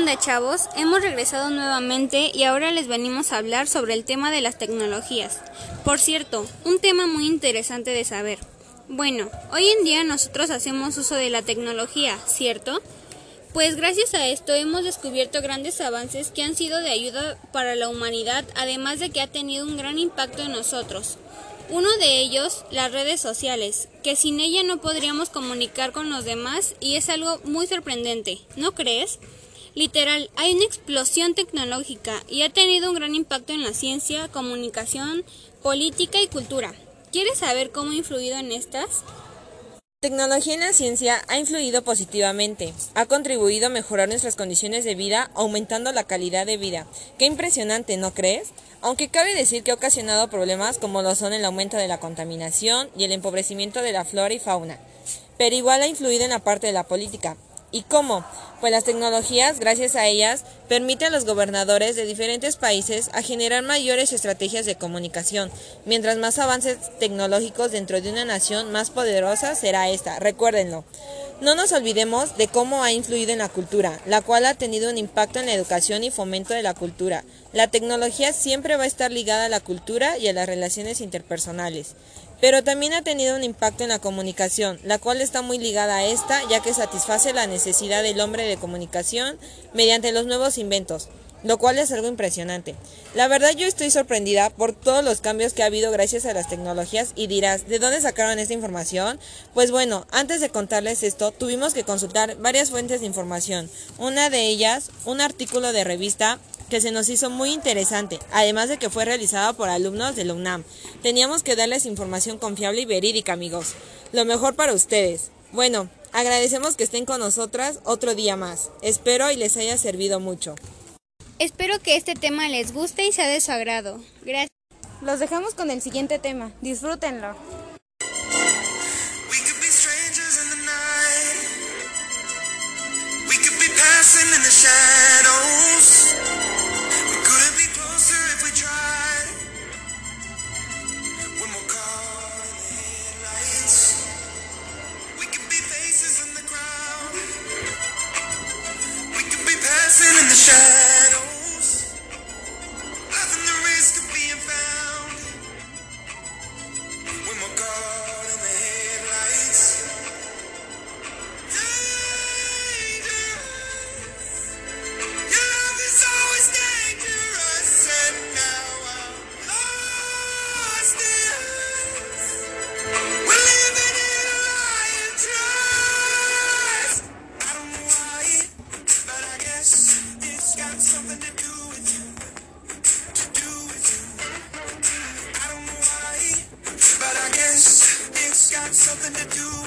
onda chavos? Hemos regresado nuevamente y ahora les venimos a hablar sobre el tema de las tecnologías. Por cierto, un tema muy interesante de saber. Bueno, hoy en día nosotros hacemos uso de la tecnología, ¿cierto? Pues gracias a esto hemos descubierto grandes avances que han sido de ayuda para la humanidad, además de que ha tenido un gran impacto en nosotros. Uno de ellos, las redes sociales, que sin ella no podríamos comunicar con los demás y es algo muy sorprendente, ¿no crees? Literal, hay una explosión tecnológica y ha tenido un gran impacto en la ciencia, comunicación, política y cultura. ¿Quieres saber cómo ha influido en estas? La tecnología en la ciencia ha influido positivamente, ha contribuido a mejorar nuestras condiciones de vida, aumentando la calidad de vida. Qué impresionante, ¿no crees? Aunque cabe decir que ha ocasionado problemas como lo son el aumento de la contaminación y el empobrecimiento de la flora y fauna. Pero igual ha influido en la parte de la política, ¿Y cómo? Pues las tecnologías, gracias a ellas, permiten a los gobernadores de diferentes países a generar mayores estrategias de comunicación. Mientras más avances tecnológicos dentro de una nación, más poderosa será esta. Recuérdenlo. No nos olvidemos de cómo ha influido en la cultura, la cual ha tenido un impacto en la educación y fomento de la cultura. La tecnología siempre va a estar ligada a la cultura y a las relaciones interpersonales, pero también ha tenido un impacto en la comunicación, la cual está muy ligada a esta, ya que satisface la necesidad del hombre de comunicación mediante los nuevos inventos lo cual es algo impresionante. La verdad yo estoy sorprendida por todos los cambios que ha habido gracias a las tecnologías y dirás, ¿de dónde sacaron esta información? Pues bueno, antes de contarles esto, tuvimos que consultar varias fuentes de información. Una de ellas, un artículo de revista que se nos hizo muy interesante, además de que fue realizado por alumnos de la UNAM. Teníamos que darles información confiable y verídica, amigos. Lo mejor para ustedes. Bueno, agradecemos que estén con nosotras otro día más. Espero y les haya servido mucho. Espero que este tema les guste y sea de su agrado. Gracias. Los dejamos con el siguiente tema. Disfrútenlo. something to do.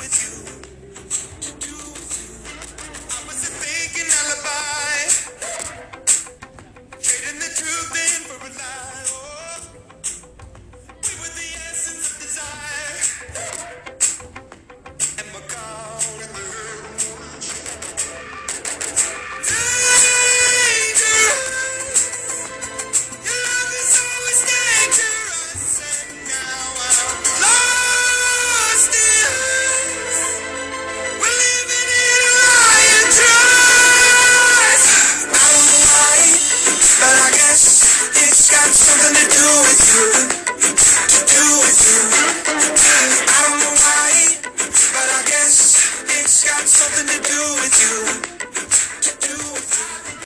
Thank you.